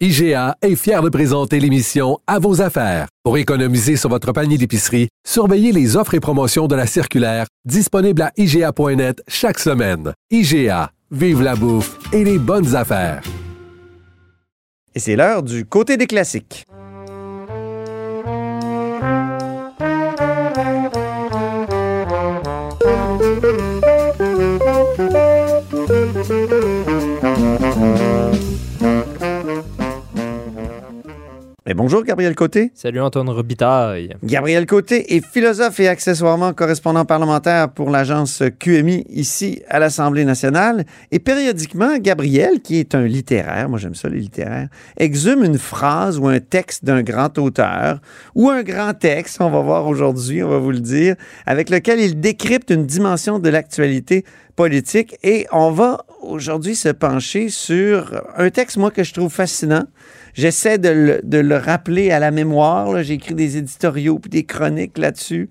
IGA est fier de présenter l'émission À vos affaires. Pour économiser sur votre panier d'épicerie, surveillez les offres et promotions de la circulaire disponible à IGA.net chaque semaine. IGA, vive la bouffe et les bonnes affaires. Et c'est l'heure du côté des classiques. Et bonjour Gabriel Côté. Salut Antoine Robitaille. Gabriel Côté est philosophe et accessoirement correspondant parlementaire pour l'agence QMI ici à l'Assemblée nationale. Et périodiquement, Gabriel, qui est un littéraire, moi j'aime ça les littéraires, exhume une phrase ou un texte d'un grand auteur ou un grand texte, on va voir aujourd'hui, on va vous le dire, avec lequel il décrypte une dimension de l'actualité politique. Et on va aujourd'hui se pencher sur un texte, moi, que je trouve fascinant. J'essaie de le, rappeler à la mémoire. J'ai écrit des éditoriaux puis des chroniques là-dessus.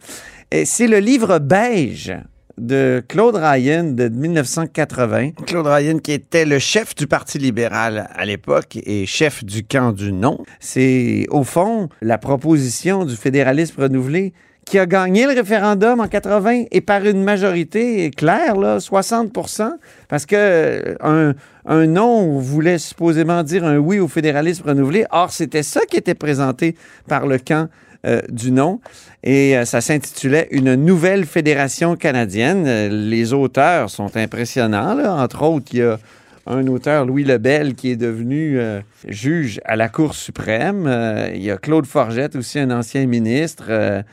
C'est le livre Beige de Claude Ryan de 1980. Claude Ryan qui était le chef du Parti libéral à l'époque et chef du camp du non. C'est au fond la proposition du fédéralisme renouvelé qui a gagné le référendum en 80 et par une majorité claire, là, 60% parce que euh, un, non voulait supposément dire un oui au fédéralisme renouvelé. Or, c'était ça qui était présenté par le camp euh, du non. Et euh, ça s'intitulait Une nouvelle fédération canadienne. les auteurs sont impressionnants. Entre autres, il y a un auteur, Louis Lebel, qui est devenu juge à la Cour suprême. il y a Claude Forgette, aussi un ancien ministre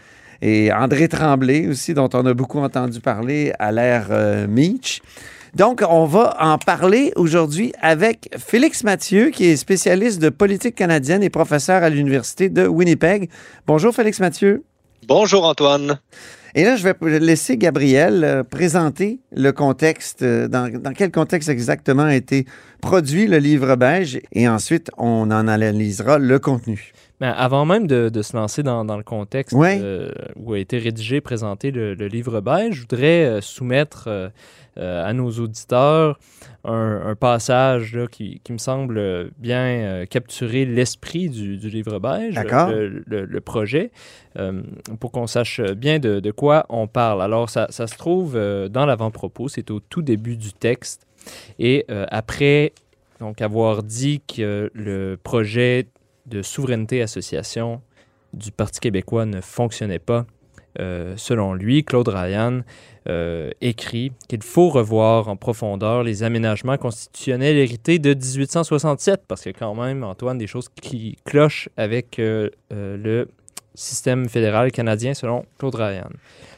et André Tremblay aussi, dont on a beaucoup entendu parler à l'ère euh, Meach. Donc, on va en parler aujourd'hui avec Félix Mathieu, qui est spécialiste de politique canadienne et professeur à l'Université de Winnipeg. Bonjour, Félix Mathieu. Bonjour, Antoine. Et là, je vais laisser Gabriel euh, présenter le contexte, euh, dans, dans, quel contexte exactement a été produit le livre beige, et ensuite, on en analysera le contenu. Mais avant même de, se lancer dans, le contexte euh, où a été rédigé, présenté le, livre beige, je voudrais euh, soumettre euh, à nos auditeurs un, passage qui, me semble bien capturer l'esprit du, livre beige, le, le, projet, pour qu'on sache bien de, quoi on parle. Alors, ça, ça se trouve dans l'avant-propos, c'est au tout début du texte. Et après donc avoir dit que le projet de souveraineté association du Parti québécois ne fonctionnait pas. Euh, selon lui, Claude Ryan euh, écrit qu'il faut revoir en profondeur les aménagements constitutionnels hérités de 1867, parce a quand même, Antoine, des choses qui clochent avec euh, le système fédéral canadien, selon Claude Ryan.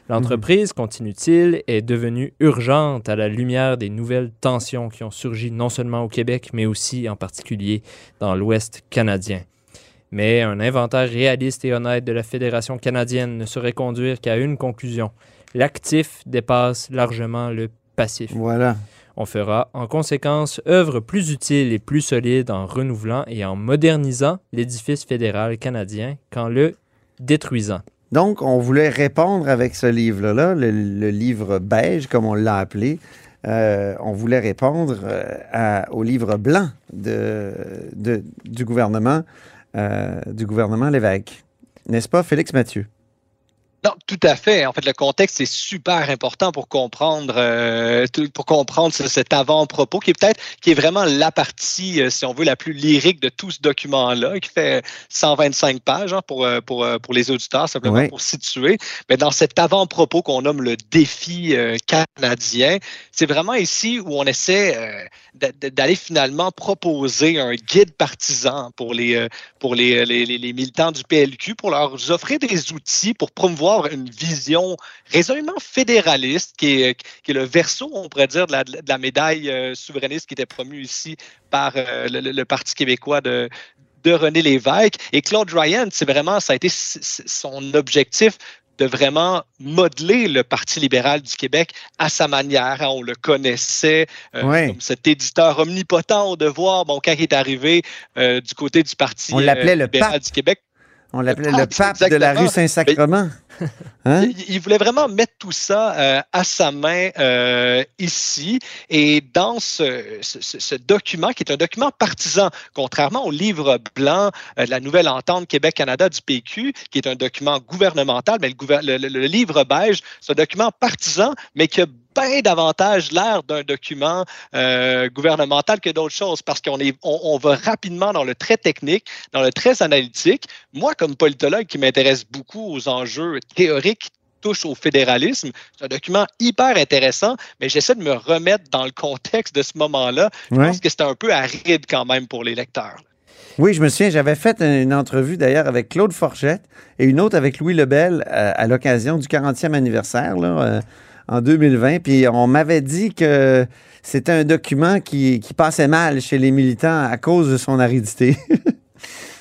L'entreprise, continue-t-il, est devenue urgente à la lumière des nouvelles tensions qui ont surgi non seulement au Québec, mais aussi en particulier dans l'Ouest canadien. Mais un inventaire réaliste et honnête de la Fédération canadienne ne saurait conduire qu'à une conclusion. L'actif dépasse largement le passif. Voilà. On fera en conséquence œuvre plus utile et plus solide en renouvelant et en modernisant l'édifice fédéral canadien qu'en le détruisant. Donc, on voulait répondre avec ce livre-là, le, livre beige, comme on l'a appelé. Euh, on voulait répondre euh, au livre blanc de, du gouvernement du gouvernement Lévesque. N'est-ce pas, Félix Mathieu? Non, tout à fait. En fait, le contexte est super important pour comprendre euh, pour comprendre cet avant-propos qui est peut-être qui est vraiment la partie, euh, si on veut, la plus lyrique de tout ce document-là, qui fait 125 pages hein, pour, euh, pour, pour les auditeurs, simplement pour situer. Mais dans cet avant-propos qu'on nomme le défi canadien, c'est vraiment ici où on essaie d'aller finalement proposer un guide partisan pour les pour les, les, les militants du PLQ, pour leur offrir des outils pour promouvoir une vision résolument fédéraliste, qui est, qui est le verso, on pourrait dire, de la, de la médaille euh, souverainiste qui était promue ici par euh, le, Parti québécois de, de René Lévesque. Et Claude Ryan, c'est vraiment, ça a été son objectif de vraiment modeler le Parti libéral du Québec à sa manière. Hein. On le connaissait euh, comme cet éditeur omnipotent au devoir. Bon, quand il est arrivé euh, du côté du Parti On l'appelait le libéral du Québec, on l'appelait le pape, de la rue Saint-Sacrement. Hein? Il, voulait vraiment mettre tout ça euh, à sa main euh, ici. Et dans ce, document, qui est un document partisan, contrairement au livre blanc euh, de la Nouvelle Entente Québec-Canada du PQ, qui est un document gouvernemental, mais le, livre beige, c'est un document partisan, mais qui a bien davantage l'air d'un document gouvernemental que d'autres choses parce qu'on on, va rapidement dans le très technique, dans le très analytique. Moi, comme politologue qui m'intéresse beaucoup aux enjeux théoriques qui touchent au fédéralisme, c'est un document hyper intéressant, mais j'essaie de me remettre dans le contexte de ce moment-là. Je pense que c'est un peu aride quand même pour les lecteurs. Oui, je me souviens, j'avais fait une entrevue d'ailleurs avec Claude Forchette et une autre avec Louis Lebel euh, à, l'occasion du 40e anniversaire. Là, euh, en 2020. Puis on m'avait dit que c'était un document qui, passait mal chez les militants à cause de son aridité.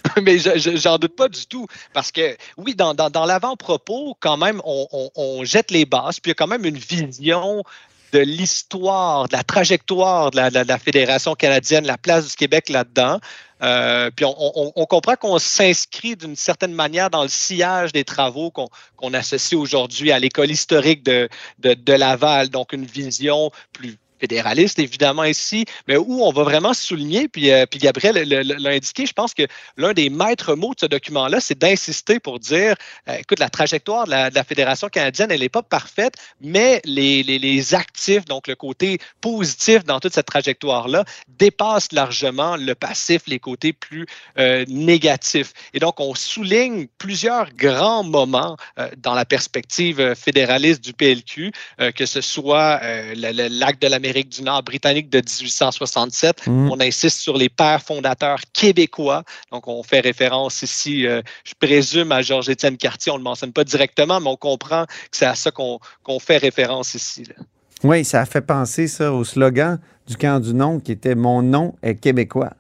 Mais j'en doute pas du tout. Parce que, oui, dans, l'avant-propos, quand même, on, jette les bases, puis il y a quand même une vision de l'histoire, de la trajectoire de la, Fédération canadienne, la place du Québec là-dedans. Euh, puis on, comprend qu'on s'inscrit d'une certaine manière dans le sillage des travaux qu'on associe aujourd'hui à l'école historique de, Laval, donc une vision plus fédéraliste, évidemment, ici, mais où on va vraiment souligner, puis, euh, puis Gabriel l'a indiqué, je pense que l'un des maîtres mots de ce document-là, c'est d'insister pour dire, euh, écoute, la trajectoire de la, Fédération canadienne, elle n'est pas parfaite, mais les, les, actifs, donc le côté positif dans toute cette trajectoire-là, dépassent largement le passif, les côtés plus euh, négatifs. Et donc, on souligne plusieurs grands moments dans la perspective fédéraliste du PLQ, que ce soit l'acte de du Nord britannique de 1867. Mm. On insiste sur les pères fondateurs québécois. Donc, on fait référence ici, euh, je présume, à Georges-Étienne Cartier. On ne le mentionne pas directement, mais on comprend que c'est à ça qu'on fait référence ici. Oui, ça a fait penser ça au slogan du camp du nom qui était Mon nom est québécois.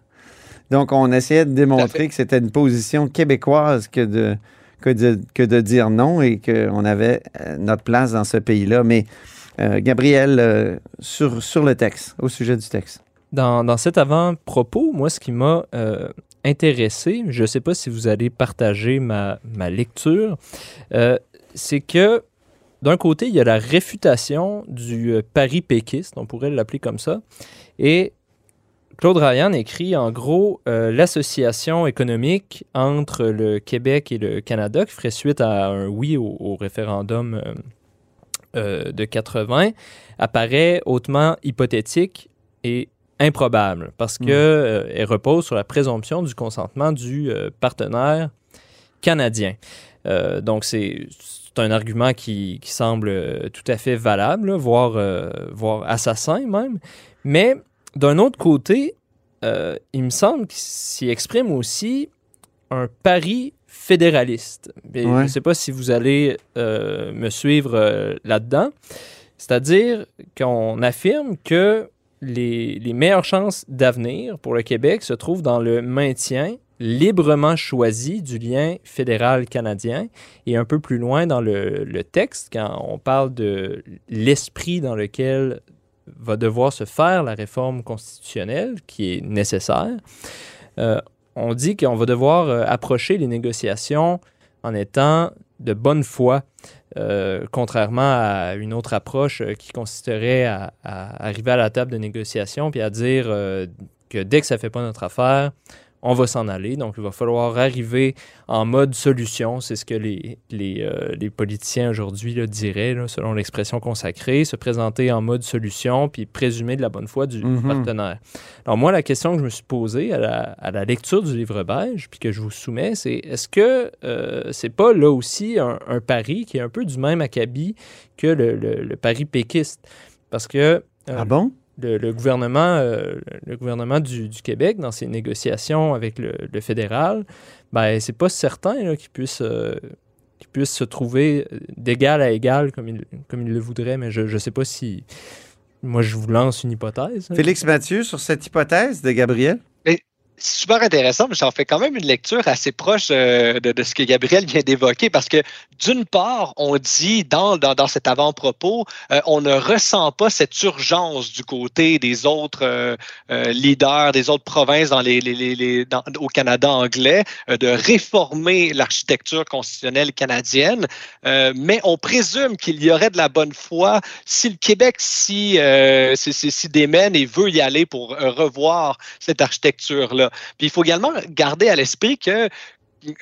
Donc, on essayait de démontrer que c'était une position québécoise que de, que de, que de dire non et qu'on avait euh, notre place dans ce pays-là. Mais Gabriel, euh, sur, sur le texte, au sujet du texte. Dans, dans cet avant-propos, moi, ce qui m'a euh, intéressé, je ne sais pas si vous allez partager ma, ma lecture, c'est que d'un côté, il y a la réfutation du pari péquiste, on pourrait l'appeler comme ça, et Claude Ryan écrit en gros l'association économique entre le Québec et le Canada qui ferait suite à un oui au référendum euh, de 80 apparaît hautement hypothétique et improbable parce qu'elle hmm. euh, repose sur la présomption du consentement du euh, partenaire canadien. donc, c'est un argument qui, semble tout à fait valable, voire, voire assassin même. Mais d'un autre côté, il me semble qu'il s'y exprime aussi un pari fédéraliste. Je ne sais pas si vous allez euh, me suivre euh, là-dedans. C'est-à-dire qu'on affirme que les, les meilleures chances d'avenir pour le Québec se trouvent dans le maintien librement choisi du lien fédéral canadien et un peu plus loin dans le, le texte, quand on parle de l'esprit dans lequel va devoir se faire la réforme constitutionnelle qui est nécessaire, euh, on dit qu'on va devoir euh, approcher les négociations en étant de bonne foi, euh, contrairement à une autre approche euh, qui consisterait à, arriver à la table de négociation puis à dire que dès que ça ne fait pas notre affaire, on va s'en aller. Donc, il va falloir arriver en mode solution. C'est ce que les, les, euh, les politiciens aujourd'hui diraient, selon l'expression consacrée, se présenter en mode solution puis présumer de la bonne foi du mhm. partenaire. Alors, moi, la question que je me suis posée à la, à la lecture du livre beige, puis que je vous soumets, c'est est-ce que euh, c'est pas là aussi un, pari qui est un peu du même acabit que le, le, pari péquiste? Parce que. Euh, ah bon? Le, gouvernement, euh, le gouvernement du, Québec, dans ses négociations avec le, fédéral, ben, c'est pas certain qu'il puisse, euh, puisse se trouver d'égal à égal comme il, comme il le voudrait, mais je ne sais pas si. Moi, je vous lance une hypothèse. Félix Mathieu, sur cette hypothèse de Gabriel? Super intéressant, mais j'en fais quand même une lecture assez proche euh, de, ce que Gabriel vient d'évoquer, parce que d'une part, on dit dans, dans, cet avant-propos, euh, on ne ressent pas cette urgence du côté des autres euh, leaders, des autres provinces dans les, les, les au Canada anglais, de réformer l'architecture constitutionnelle canadienne, mais on présume qu'il y aurait de la bonne foi si le Québec s'y si, si démène et veut y aller pour revoir cette architecture-là. Puis il faut également garder à l'esprit que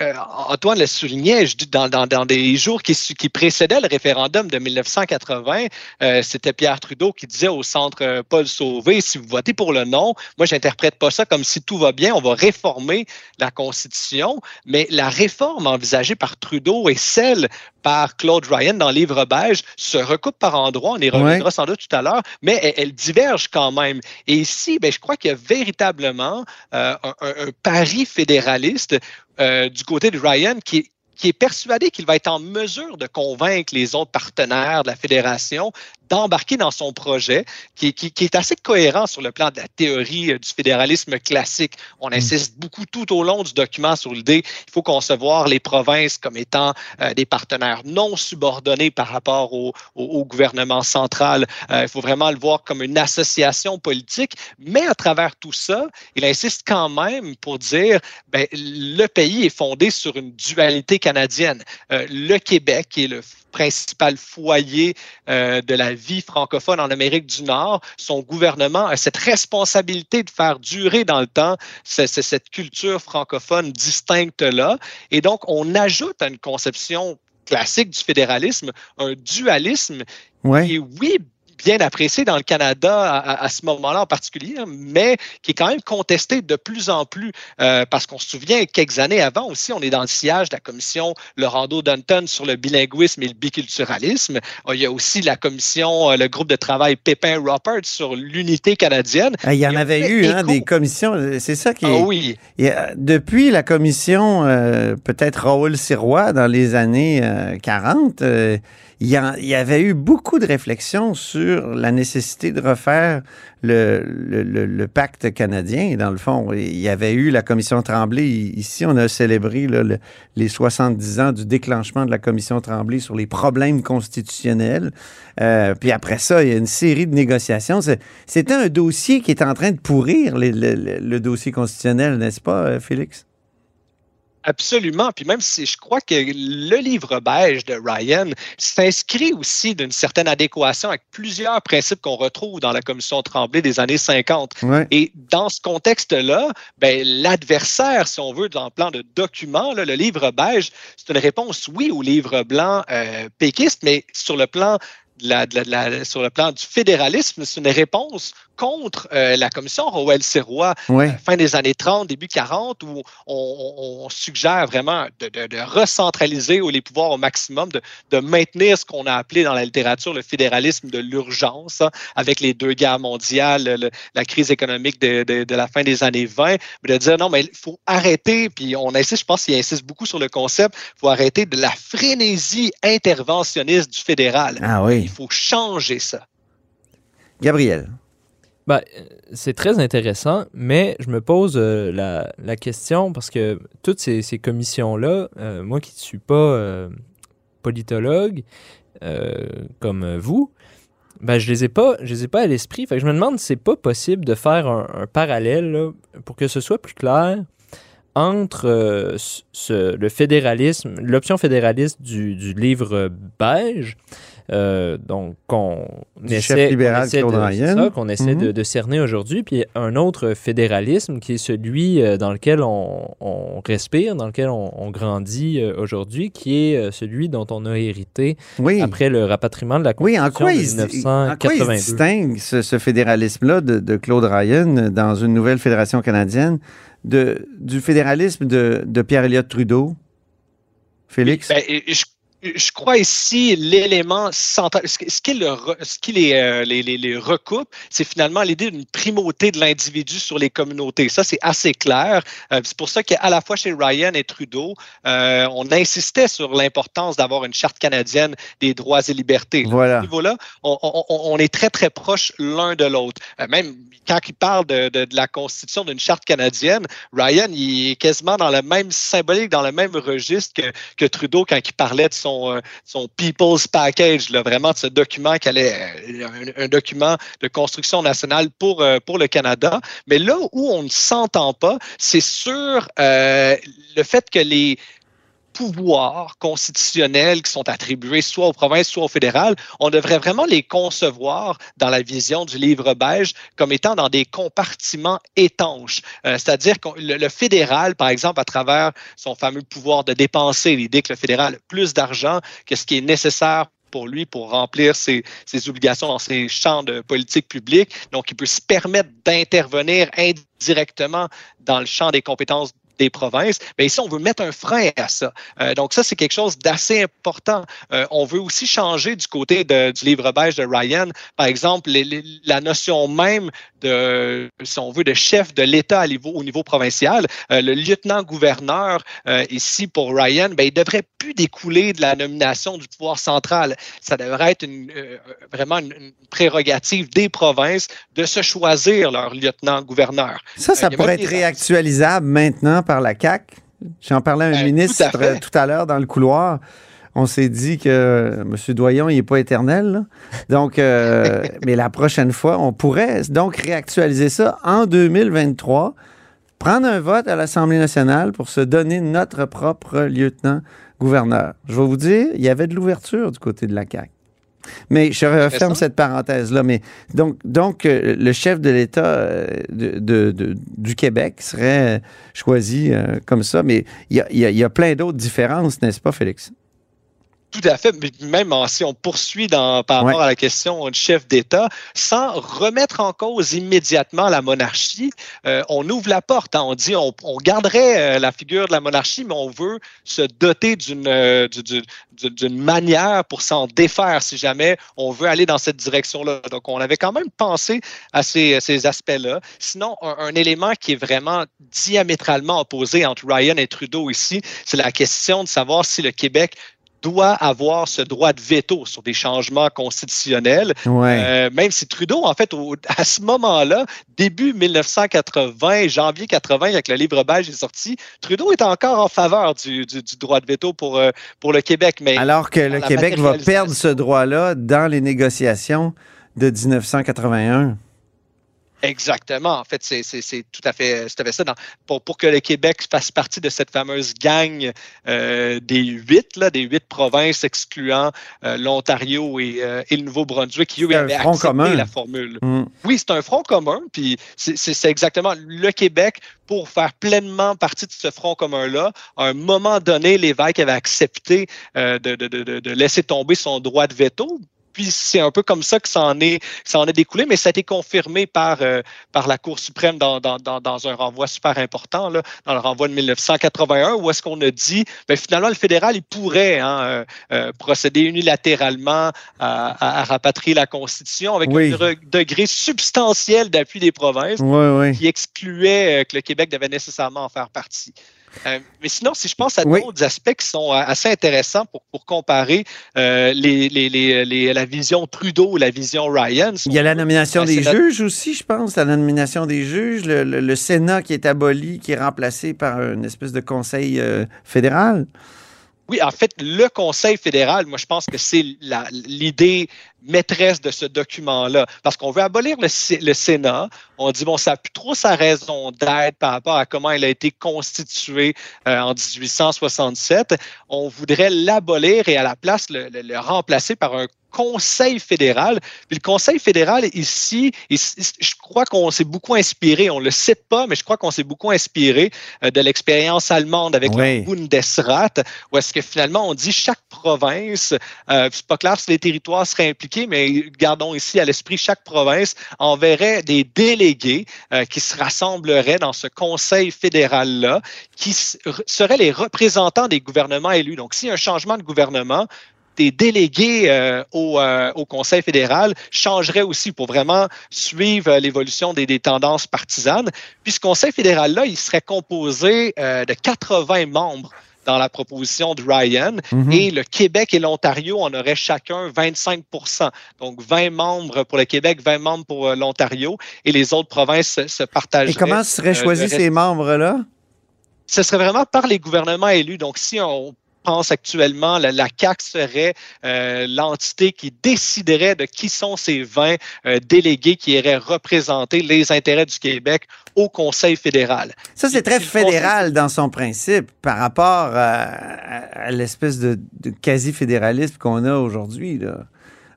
euh, Antoine le soulignait, je dis dans, des jours qui, précédaient le référendum de 1980, euh, c'était Pierre Trudeau qui disait au centre euh, Paul Sauvé, si vous votez pour le non, moi j'interprète pas ça comme si tout va bien, on va réformer la Constitution, mais la réforme envisagée par Trudeau et celle par Claude Ryan dans Livre beige se recoupe par endroits, on y reviendra sans doute tout à l'heure, mais elle, diverge quand même. Et ici, ben, je crois qu'il y a véritablement un, un, pari fédéraliste euh, du côté de Ryan qui, qui est persuadé qu'il va être en mesure de convaincre les autres partenaires de la fédération d'embarquer dans son projet, qui, est assez cohérent sur le plan de la théorie euh, du fédéralisme classique. On mm. insiste beaucoup tout au long du document sur l'idée qu'il faut concevoir les provinces comme étant euh, des partenaires non subordonnés par rapport au, gouvernement central. Euh, il faut vraiment le voir comme une association politique, mais à travers tout ça, il insiste quand même pour dire ben, le pays est fondé sur une dualité canadienne. le Québec, est le principal foyer euh, de la vie francophone en Amérique du Nord. Son gouvernement a cette responsabilité de faire durer dans le temps cette culture francophone distincte-là. Et donc, on ajoute à une conception classique du fédéralisme un dualisme qui est, oui, bien apprécié dans le Canada à, ce moment-là en particulier, hein, mais qui est quand même contesté de plus en plus euh, parce qu'on se souvient quelques années avant aussi, on est dans le sillage de la commission Laurando Dunton sur le bilinguisme et le biculturalisme. Euh, il y a aussi la commission, euh, le groupe de travail Pépin-Rupert sur l'unité canadienne. Ah, il y en avait eu hein, des commissions, c'est ça qui est... Ah oui. depuis la commission, peut-être Raoul Sirois dans les années 40, il y, avait eu beaucoup de réflexions sur la nécessité de refaire le, pacte canadien. Dans le fond, il y avait eu la commission Tremblay. Ici, on a célébré les 70 ans du déclenchement de la commission Tremblay sur les problèmes constitutionnels. Euh, puis après ça, il y a une série de négociations. C'était un dossier qui est en train de pourrir le dossier constitutionnel, n'est-ce pas, Félix? Absolument. Puis même si je crois que le livre beige de Ryan s'inscrit aussi d'une certaine adéquation avec plusieurs principes qu'on retrouve dans la commission Tremblay des années 50. Et dans ce contexte-là, ben, l'adversaire, si on veut, dans le plan de document, le livre beige, c'est une réponse, oui, au livre blanc euh, péquiste, mais sur le plan sur le plan du fédéralisme, c'est une réponse contre euh, la commission Rowell Sirois, euh, fin des années 30, début 40, où on, suggère vraiment de, recentraliser les pouvoirs au maximum, de, maintenir ce qu'on a appelé dans la littérature le fédéralisme de l'urgence, hein, avec les deux guerres mondiales, la crise économique de, la fin des années 20, mais de dire non, mais il faut arrêter, puis on insiste, je pense qu'il insiste beaucoup sur le concept, il faut arrêter de la frénésie interventionniste du fédéral. Ah oui. Il faut changer ça. Gabriel. Ben, c'est très intéressant, mais je me pose euh, la, question parce que toutes ces, commissions-là, euh, moi qui ne suis pas politologue comme vous, ben, je les ai pas, je les ai pas à l'esprit. je me demande si c'est pas possible de faire un, parallèle pour que ce soit plus clair entre le fédéralisme, l'option fédéraliste du, du livre beige euh, donc, qu'on essaie, libéral de, qu'on essaie de, de, cerner aujourd'hui, puis un autre fédéralisme qui est celui euh, dans lequel on, on respire, dans lequel on, on grandit euh, aujourd'hui, qui est celui dont on a hérité après le rapatriement de la Constitution oui, en quoi de 1982. En quoi il distingue ce, ce fédéralisme-là de, de, Claude Ryan dans une nouvelle fédération canadienne de, du fédéralisme de, de Pierre Elliott Trudeau? Félix? Ben, je crois ici l'élément central, ce qui, le, ce qui les, euh, les, les, recoupe, c'est finalement l'idée d'une primauté de l'individu sur les communautés. Ça, c'est assez clair. Euh, c'est pour ça qu'à la fois chez Ryan et Trudeau, euh, on insistait sur l'importance d'avoir une charte canadienne des droits et libertés. Voilà. À ce niveau-là, on, on, on, est très, très proche l'un de l'autre. même quand il parle de, de, de la constitution d'une charte canadienne, Ryan, il est quasiment dans le même symbolique, dans le même registre que, que Trudeau quand il parlait de son euh, son, People's Package, vraiment ce document qui allait, euh, un, document de construction nationale pour, euh, pour le Canada. Mais là où on ne s'entend pas, c'est sur le fait que les, pouvoirs constitutionnels qui sont attribués soit aux provinces, soit au fédéral, on devrait vraiment les concevoir dans la vision du livre beige comme étant dans des compartiments étanches. Euh, c'est-à-dire que le, fédéral, par exemple, à travers son fameux pouvoir de dépenser, l'idée que le fédéral a plus d'argent que ce qui est nécessaire pour lui pour remplir ses, ses, obligations dans ses champs de politique publique. Donc, il peut se permettre d'intervenir indirectement dans le champ des compétences des provinces. Mais ici, on veut mettre un frein à ça. Euh, donc, ça, c'est quelque chose d'assez important. Euh, on veut aussi changer du côté de, du livre beige de Ryan, par exemple, la notion même de, si on veut, de chef de l'État au niveau provincial. Euh, le lieutenant-gouverneur, ici, pour Ryan, ben, il devrait plus découler de la nomination du pouvoir central. Ça devrait être une, vraiment une, prérogative des provinces de se choisir leur lieutenant-gouverneur. Ça, ça pourrait être réactualisable maintenant par la CAC. J'en parlais à un ben, ministre tout à, l'heure dans le couloir. On s'est dit que M. Doyon, il n'est pas éternel. Donc, euh, mais la prochaine fois, on pourrait donc réactualiser ça en 2023, prendre un vote à l'Assemblée nationale pour se donner notre propre lieutenant-gouverneur. Je vais vous dire, il y avait de l'ouverture du côté de la CAC. Mais je referme cette parenthèse-là. Mais donc, donc euh, le chef de l'État euh, de, du Québec serait choisi euh, comme ça. Mais il y a plein d'autres différences, n'est-ce pas, Félix? Tout à fait. Même si on poursuit dans, par rapport à la question du chef d'État, sans remettre en cause immédiatement la monarchie, euh, on ouvre la porte. Hein. On dit on, on garderait euh, la figure de la monarchie, mais on veut se doter d'une euh, d'une manière pour s'en défaire si jamais on veut aller dans cette direction-là. Donc, on avait quand même pensé à ces, ces aspects-là. Sinon, un, un, élément qui est vraiment diamétralement opposé entre Ryan et Trudeau ici, c'est la question de savoir si le Québec doit avoir ce droit de veto sur des changements constitutionnels. Euh, même si Trudeau, en fait, à ce moment-là, début 1980, janvier 80, avec le livre belge est sorti, Trudeau est encore en faveur du, droit de veto pour, euh, pour le Québec. Mais Alors que le Québec va perdre ce droit-là dans les négociations de 1981. Exactement. En fait, c'est tout à fait, tout à fait ça. pour, pour que le Québec fasse partie de cette fameuse gang euh, des huit, là, des huit provinces excluant euh, l'Ontario et, euh, et, le Nouveau-Brunswick, qui eux avaient accepté commun. la formule. Mm. Oui, c'est un front commun. Puis c'est exactement le Québec pour faire pleinement partie de ce front commun-là. À un moment donné, l'évêque avait accepté de, de, de, de laisser tomber son droit de veto puis c'est un peu comme ça que ça en est, ça en est découlé, mais ça a été confirmé par, euh, par la Cour suprême dans, dans, dans, un renvoi super important, là, dans le renvoi de 1981, où est-ce qu'on a dit, ben, finalement, le fédéral, il pourrait hein, euh, euh, procéder unilatéralement à, à, rapatrier la Constitution avec un degré substantiel d'appui des provinces qui excluait que le Québec devait nécessairement en faire partie. Euh, mais sinon, si je pense à d'autres aspects qui sont euh, assez intéressants pour, pour comparer euh, les, les, les, la vision Trudeau et la vision Ryan. Il y a la nomination des juges aussi, je pense, la nomination des juges, le, le, Sénat qui est aboli, qui est remplacé par une espèce de conseil fédéral. Oui, en fait, le Conseil fédéral, moi, je pense que c'est l'idée maîtresse de ce document-là. Parce qu'on veut abolir le, Sénat. On dit, bon, ça n'a plus trop sa raison d'être par rapport à comment il a été constitué euh, en 1867. On voudrait l'abolir et à la place le, remplacer par un Conseil fédéral. Puis le Conseil fédéral ici, je crois qu'on s'est beaucoup inspiré, on le sait pas, mais je crois qu'on s'est beaucoup inspiré euh, de l'expérience allemande avec le Bundesrat, où est-ce que finalement on dit chaque province, euh, c'est pas clair si les territoires seraient impliqués, mais gardons ici à l'esprit chaque province enverrait des délégués euh, qui se rassembleraient dans ce Conseil fédéral-là, qui seraient les représentants des gouvernements élus. Donc, s'il y a un changement de gouvernement, des délégués euh, euh, au, Conseil fédéral changeraient aussi pour vraiment suivre l'évolution des, tendances partisanes. Puis ce Conseil fédéral-là, il serait composé euh, de 80 membres dans la proposition de Ryan. Mhm. Et le Québec et l'Ontario en auraient chacun 25% Donc 20 membres pour le Québec, 20 membres pour l'Ontario. Et les autres provinces se, partageraient. Et comment seraient choisis ces membres-là? Ce serait vraiment par les gouvernements élus. Donc, si on pense actuellement, la, la CAC serait euh, l'entité qui déciderait de qui sont ces 20 euh, délégués qui iraient représenter les intérêts du Québec au Conseil fédéral. Ça, c'est très fédéral dans son principe par rapport à, l'espèce de, de quasi-fédéralisme qu'on a aujourd'hui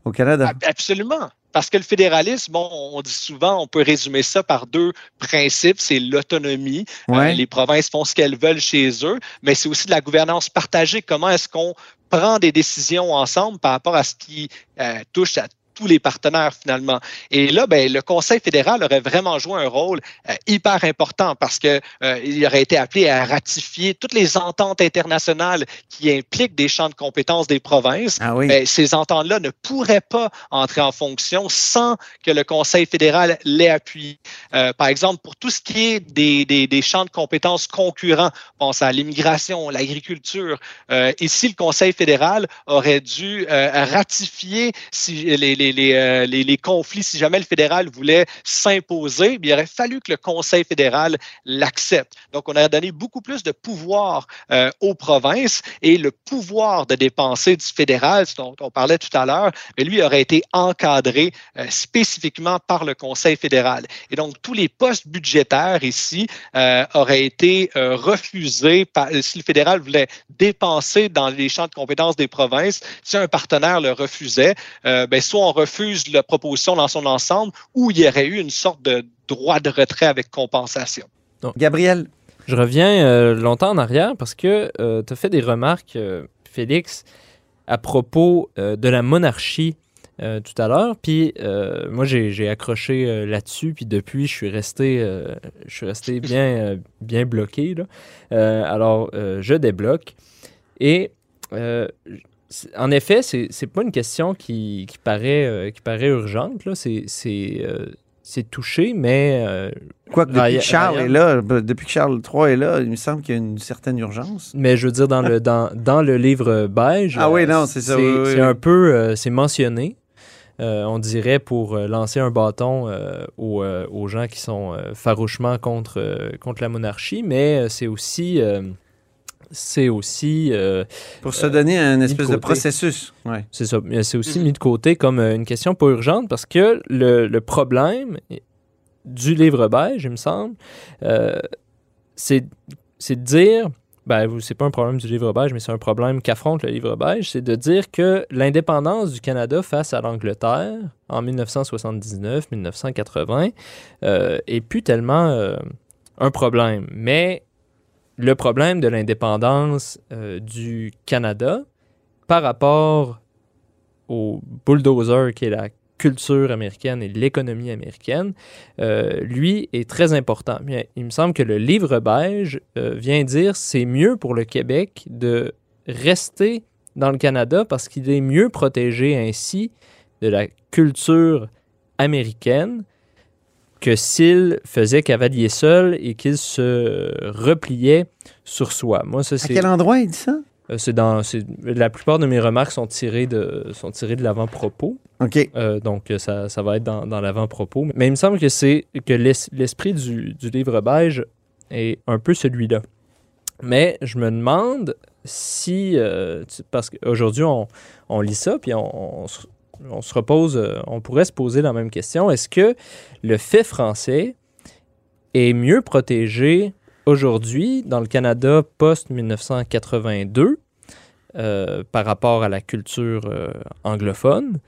au Canada. Absolument. Parce que le fédéralisme, on dit souvent, on peut résumer ça par deux principes. C'est l'autonomie. Euh, les provinces font ce qu'elles veulent chez eux, mais c'est aussi de la gouvernance partagée. Comment est-ce qu'on prend des décisions ensemble par rapport à ce qui euh, touche à tous les partenaires finalement. Et là, ben, le Conseil fédéral aurait vraiment joué un rôle euh, hyper important parce que euh, il aurait été appelé à ratifier toutes les ententes internationales qui impliquent des champs de compétences des provinces. Ah oui. Ben, ces ententes-là ne pourraient pas entrer en fonction sans que le Conseil fédéral les appuie. Euh, par exemple, pour tout ce qui est des, des, des champs de compétences concurrents, pense à l'immigration, l'agriculture. ici, le Conseil fédéral aurait dû ratifier si les euh, les, conflits, si jamais le fédéral voulait s'imposer, il aurait fallu que le Conseil fédéral l'accepte. Donc, on a donné beaucoup plus de pouvoir euh, aux provinces et le pouvoir de dépenser du fédéral, dont on parlait tout à l'heure, lui aurait été encadré euh, spécifiquement par le Conseil fédéral. Et donc, tous les postes budgétaires ici auraient été refusés si le fédéral voulait dépenser dans les champs de compétences des provinces, si un partenaire le refusait, ben, soit on refuse la proposition dans son ensemble ou il y aurait eu une sorte de droit de retrait avec compensation. Donc, Gabriel. Je reviens euh, longtemps en arrière parce que euh, tu as fait des remarques, euh, Félix, à propos de la monarchie tout à l'heure. Puis moi, j'ai accroché là-dessus. Puis depuis, je suis resté, je suis resté bien, bien bloqué. alors, je débloque. Et en effet, c'est n'est pas une question qui, paraît, euh, qui paraît urgente. Euh, c'est touché, mais. Euh, Quoi que depuis que Charles est là, depuis que Charles III est là, il me semble qu'il y a une certaine urgence. Mais je veux dire, dans le, dans, dans le livre beige. Ah oui, non, c'est ça. C'est un peu. c'est mentionné. on dirait pour lancer un bâton aux, aux, gens qui sont farouchement contre, contre la monarchie, mais c'est aussi c'est aussi... Euh, Pour se donner un espèce de, processus. Ouais. C'est ça. C'est aussi mis de côté comme euh, une question pas urgente parce que le, problème du livre beige, il me semble, euh, c'est de dire... Ben, c'est pas un problème du livre beige, mais c'est un problème qu'affronte le livre beige, c'est de dire que l'indépendance du Canada face à l'Angleterre en 1979-1980 est plus tellement un problème. Mais le problème de l'indépendance euh, du Canada par rapport au bulldozer qui est la culture américaine et l'économie américaine, euh, lui est très important. il me semble que le livre beige euh, vient dire c'est mieux pour le Québec de rester dans le Canada parce qu'il est mieux protégé ainsi de la culture américaine que s'il faisait cavalier seul et qu'il se repliait sur soi. Moi, ça, c'est... À quel endroit il dit ça? Euh, c'est dans, la plupart de mes remarques sont tirées de, sont tirées de l'avant-propos. OK. Euh, donc, ça, ça, va être dans, dans l'avant-propos. Mais il me semble que c'est que l'esprit du, du, livre beige est un peu celui-là. Mais je me demande si, euh, parce qu'aujourd'hui, on, on, lit ça, puis on, on, on se repose, euh, on pourrait se poser la même question. Est-ce que le fait français est mieux protégé aujourd'hui dans le Canada post-1982 par rapport à la culture anglophone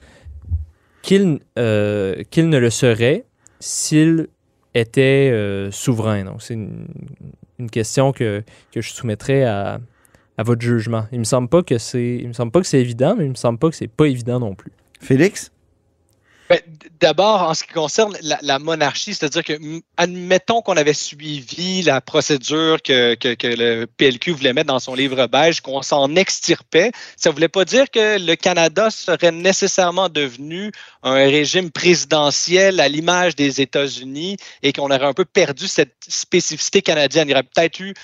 qu'il ne le serait s'il était souverain? Donc, c'est une, question que, je soumettrais à, votre jugement. Il me il me semble pas que c'est évident, mais il me semble pas que c'est pas évident non plus. Félix? D'abord, en ce qui concerne la, monarchie, c'est-à-dire que, admettons qu'on avait suivi la procédure que, le PLQ voulait mettre dans son livre beige, qu'on s'en extirpait, ça ne voulait pas dire que le Canada serait nécessairement devenu un régime présidentiel à l'image des États-Unis et qu'on aurait un peu perdu cette spécificité canadienne. Il y aurait peut-être eu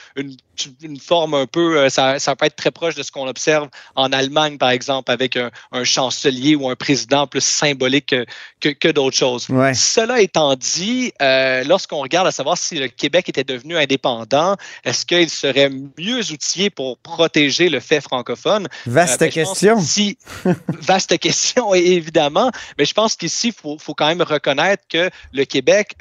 une forme un peu, euh, ça, ça peut être très proche de ce qu'on observe en Allemagne, par exemple, avec un, chancelier ou un président plus symbolique que, que, d'autres choses. Cela étant dit, euh, lorsqu'on regarde à savoir si le Québec était devenu indépendant, est-ce qu'il serait mieux outillé pour protéger le fait francophone? Vaste euh, ben, question. Si, vaste question, évidemment, mais je pense qu'ici, il faut, faut, quand même reconnaître que le Québec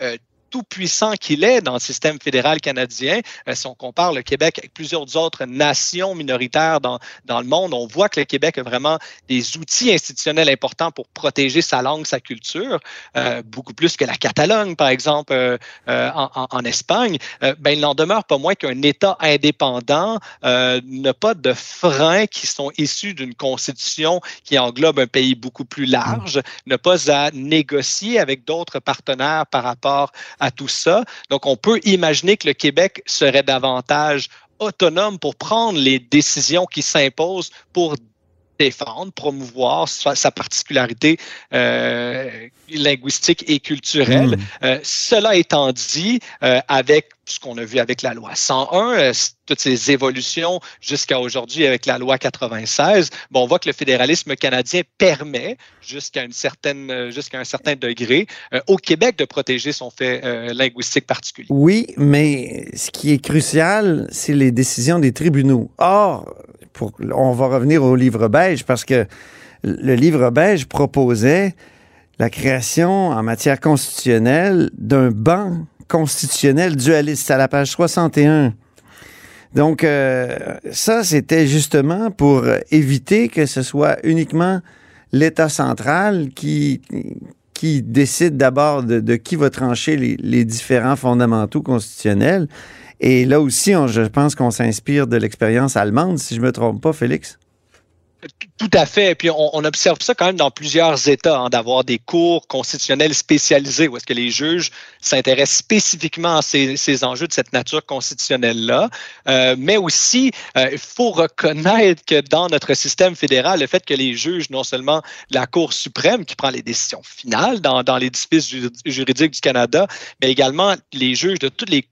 tout puissant qu'il est dans le système fédéral canadien, euh, si on compare le Québec avec plusieurs autres nations minoritaires dans, dans le monde, on voit que le Québec a vraiment des outils institutionnels importants pour protéger sa langue, sa culture, euh, beaucoup plus que la Catalogne, par exemple, euh, en, en, Espagne. ben, il n'en demeure pas moins qu'un État indépendant n'a pas de freins qui sont issus d'une constitution qui englobe un pays beaucoup plus large, n'a pas à négocier avec d'autres partenaires par rapport à tout ça. Donc, on peut imaginer que le Québec serait davantage autonome pour prendre les décisions qui s'imposent pour défendre, promouvoir sa, particularité euh, linguistique et culturelle. Hmm. Euh, cela étant dit, euh, avec ce qu'on a vu avec la loi 101, toutes ces évolutions jusqu'à aujourd'hui avec la loi 96, bon, on voit que le fédéralisme canadien permet jusqu'à une certaine, jusqu'à un certain degré au Québec de protéger son fait linguistique particulier. Oui, mais ce qui est crucial, c'est les décisions des tribunaux. Or, on va revenir au livre beige parce que le livre beige proposait la création en matière constitutionnelle d'un banc constitutionnel dualiste à la page 61. Donc, euh, ça, c'était justement pour éviter que ce soit uniquement l'État central qui, décide d'abord de, qui va trancher les, différents fondamentaux constitutionnels et là aussi, je pense qu'on s'inspire de l'expérience allemande, si je ne me trompe pas, Félix. Tout à fait. Et puis on, observe ça quand même dans plusieurs États, hein, d'avoir des cours constitutionnels spécialisés où est-ce que les juges s'intéressent spécifiquement à ces, enjeux de cette nature constitutionnelle-là. Euh, mais aussi, euh, il faut reconnaître que dans notre système fédéral, le fait que les juges, non seulement la Cour suprême qui prend les décisions finales dans, dans l'édifice juridique du Canada, mais également les juges de toutes les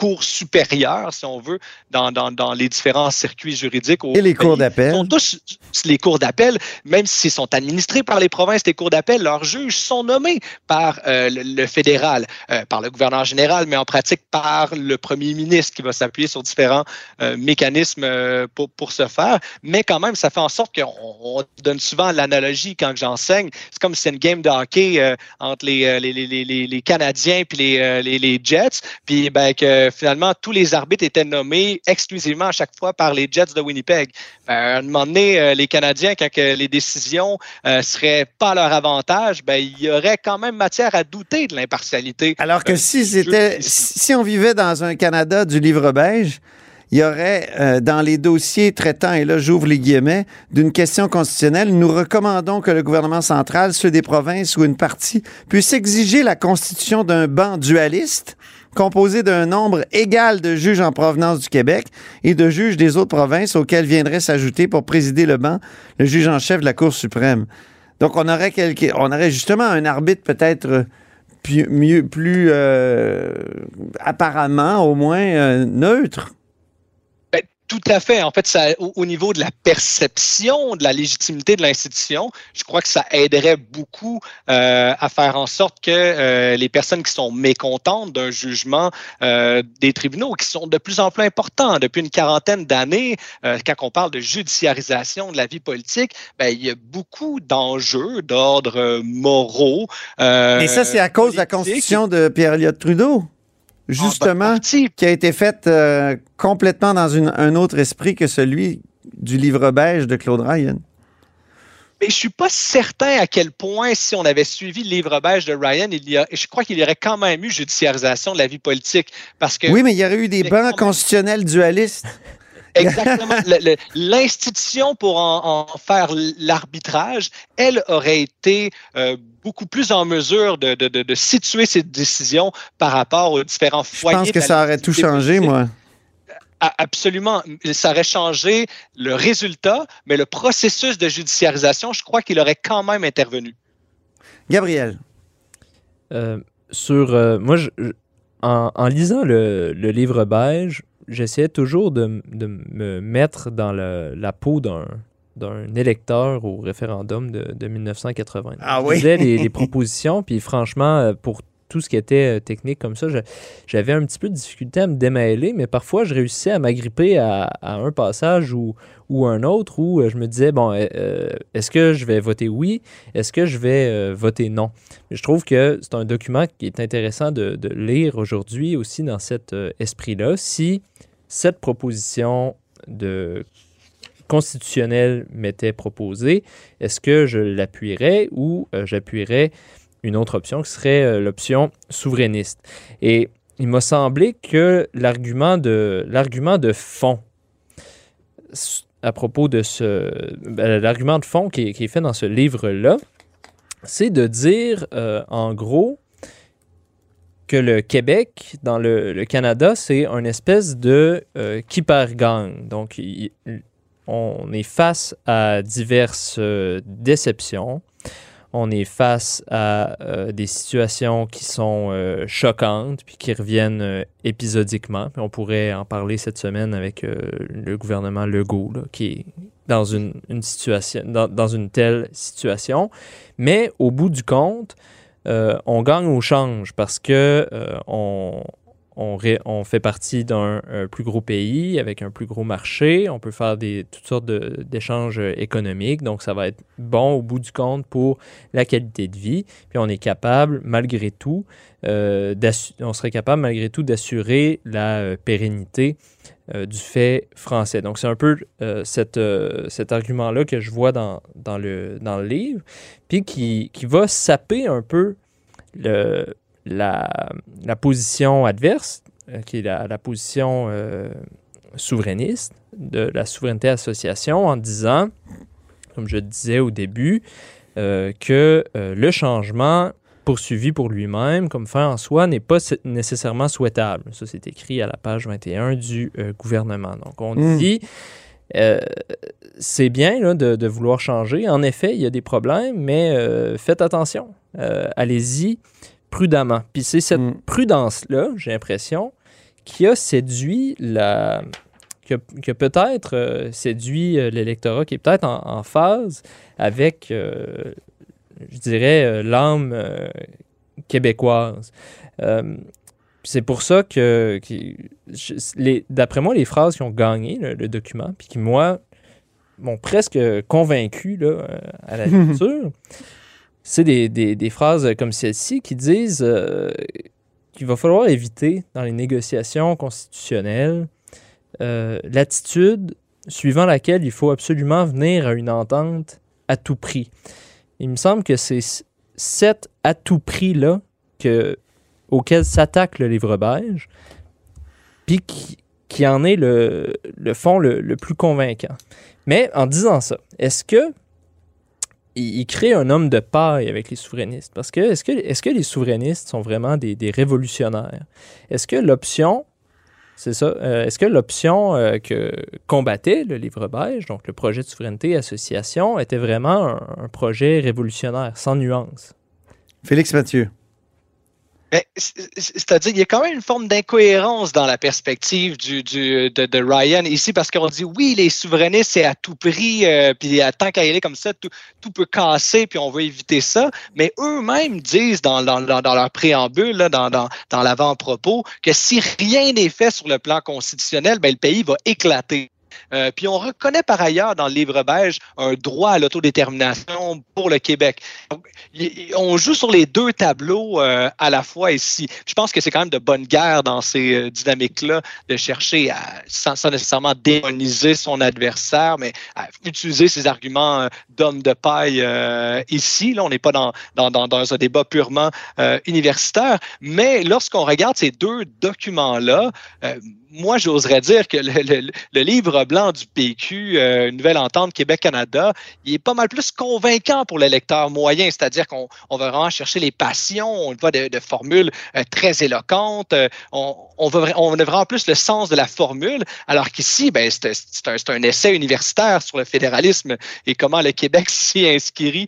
cours supérieures, si on veut, dans, dans, dans les différents circuits juridiques. Et les cours d'appel. sont tous les cours d'appel, même s'ils sont administrés par les provinces, les cours d'appel, leurs juges sont nommés par euh, le, fédéral, euh, par le gouverneur général, mais en pratique par le premier ministre qui va s'appuyer sur différents euh, mécanismes pour, pour ce faire. Mais quand même, ça fait en sorte qu'on donne souvent l'analogie quand j'enseigne. C'est comme si c'est une game de hockey entre les, les, les, les, Canadiens puis les, les, Jets, puis ben, que finalement, tous les arbitres étaient nommés exclusivement à chaque fois par les Jets de Winnipeg. Ben, à un moment donné, euh, les Canadiens, quand les décisions ne euh, seraient pas à leur avantage, ben, il y aurait quand même matière à douter de l'impartialité. Alors que euh, si, c'était, si on vivait dans un Canada du livre beige, il y aurait dans les dossiers traitant, et là j'ouvre les guillemets, d'une question constitutionnelle, nous recommandons que le gouvernement central, ceux des provinces ou une partie, puisse exiger la constitution d'un banc dualiste composé d'un nombre égal de juges en provenance du Québec et de juges des autres provinces auxquels viendrait s'ajouter pour présider le banc le juge en chef de la Cour suprême. Donc, on aurait, quelque, on aurait justement un arbitre peut-être plus, mieux, plus euh, apparemment au moins euh, neutre. Tout à fait. En fait, ça, au, niveau de la perception de la légitimité de l'institution, je crois que ça aiderait beaucoup euh, à faire en sorte que euh, les personnes qui sont mécontentes d'un jugement euh, des tribunaux, qui sont de plus en plus importants depuis une quarantaine d'années, quand on parle de judiciarisation de la vie politique, ben, il y a beaucoup d'enjeux d'ordre moraux. Et ça, c'est à cause de la constitution de Pierre-Éliott Trudeau justement, qui a été faite euh, complètement dans un autre esprit que celui du livre beige de Claude Ryan. Mais je suis pas certain à quel point, si on avait suivi le livre beige de Ryan, il y a, je crois qu'il y aurait quand même eu judiciarisation de la vie politique. Parce que oui, mais il y aurait eu des bancs constitutionnels dualistes. Exactement. L'institution pour en, faire l'arbitrage, elle aurait été euh, beaucoup plus en mesure de, de, de, situer ses décisions par rapport aux différents foyers. Je pense que ça aurait tout changé, moi. Absolument. Ça aurait changé le résultat, mais le processus de judiciarisation, je crois qu'il aurait quand même intervenu. Gabriel. Euh, sur. Euh, moi, je, en, lisant le, le livre beige, j'essayais toujours de, de, me mettre dans le, la peau d'un d'un électeur au référendum de, de 1980. Ah oui? Je les, les propositions, puis franchement, euh, pour tout ce qui était euh, technique comme ça, j'avais un petit peu de difficulté à me démêler, mais parfois je réussissais à m'agripper à, un passage ou, ou un autre où euh, je me disais, bon, euh, est-ce que je vais voter oui? Est-ce que je vais voter non? je trouve que c'est un document qui est intéressant de, lire aujourd'hui aussi dans cet esprit-là. Si cette proposition de constitutionnelle m'était proposée, est-ce que je l'appuierais ou j'appuierais une autre option qui serait euh, l'option souverainiste. Et il m'a semblé que l'argument de, l'argument de fond à propos de ce... Ben, l'argument de fond qui est, fait dans ce livre-là, c'est de dire, euh, en gros, que le Québec, dans le, Canada, c'est une espèce de euh. Donc, on est face à diverses déceptions on est face à euh, des situations qui sont euh, choquantes puis qui reviennent euh, épisodiquement. on pourrait en parler cette semaine avec le gouvernement Legault, qui est dans une, situation, dans, une telle situation. Mais au bout du compte, on gagne au change parce que on, on, fait partie d'un plus gros pays avec un plus gros marché. On peut faire des, toutes sortes d'échanges économiques. Donc, ça va être bon au bout du compte pour la qualité de vie. Puis, on est capable, malgré tout, euh, on serait capable, malgré tout, d'assurer la euh, pérennité euh, du fait français. Donc, c'est un peu cet argument-là que je vois dans, le, livre, puis qui va saper un peu le, la, la position adverse, euh, qui est la, position euh, souverainiste de la souveraineté association, en disant, comme je disais au début, euh, que le changement poursuivi pour lui-même comme fin en soi n'est pas nécessairement souhaitable. Ça, c'est écrit à la page 21 du gouvernement. Donc, on hmm. dit, c'est bien là, de, de, vouloir changer. En effet, il y a des problèmes, mais faites attention. Allez-y prudemment. Puis c'est cette mm. prudence-là, j'ai l'impression, qui a séduit la. qui a, peut-être euh, séduit euh, l'électorat, qui est peut-être en, phase avec, euh, je dirais, l'âme québécoise. c'est pour ça que, d'après moi, les phrases qui ont gagné le, document, puis qui, moi, m'ont presque convaincu là, à la lecture, c'est des, des, phrases comme celle-ci qui disent euh, qu'il va falloir éviter dans les négociations constitutionnelles euh, l'attitude suivant laquelle il faut absolument venir à une entente à tout prix. Il me semble que c'est cet à tout prix-là que, auquel s'attaque le livre beige, puis qui, qui en est le, le fond le, le plus convaincant. Mais en disant ça, est-ce que il, crée un homme de paille avec les souverainistes. Parce que est-ce que, est que les souverainistes sont vraiment des, révolutionnaires? Est-ce que l'option, c'est ça, euh, est-ce que l'option euh, que combattait le livre beige, donc le projet de souveraineté association, était vraiment un projet révolutionnaire, sans nuance? Félix Mathieu. Ben, c'est-à-dire, il y a quand même une forme d'incohérence dans la perspective du, du de, Ryan ici, parce qu'on dit oui, les souverainistes, c'est à tout prix, euh, puis tant qu'à y aller comme ça, tout, peut casser, puis on veut éviter ça. Mais eux-mêmes disent dans, leur préambule, là, dans, dans, dans l'avant-propos, que si rien n'est fait sur le plan constitutionnel, ben, le pays va éclater. Euh, puis on reconnaît par ailleurs dans le livre beige un droit à l'autodétermination pour le Québec. on joue sur les deux tableaux euh, à la fois ici. Je pense que c'est quand même de bonne guerre dans ces euh, dynamiques-là de chercher sans, nécessairement démoniser son adversaire, mais à utiliser ses arguments d'homme de paille ici. Là, on n'est pas dans, un débat purement universitaire, mais lorsqu'on regarde ces deux documents-là, moi, j'oserais dire que le, livre blanc du PQ, euh, Nouvelle Entente Québec-Canada, il est pas mal plus convaincant pour le lecteur moyen, c'est-à-dire qu'on va vraiment chercher les passions, on voit de, formules euh, très éloquentes, euh, on, on, veut, on a vraiment plus le sens de la formule, alors qu'ici, ben, c'est un, un, essai universitaire sur le fédéralisme et comment le Québec s'y inscrit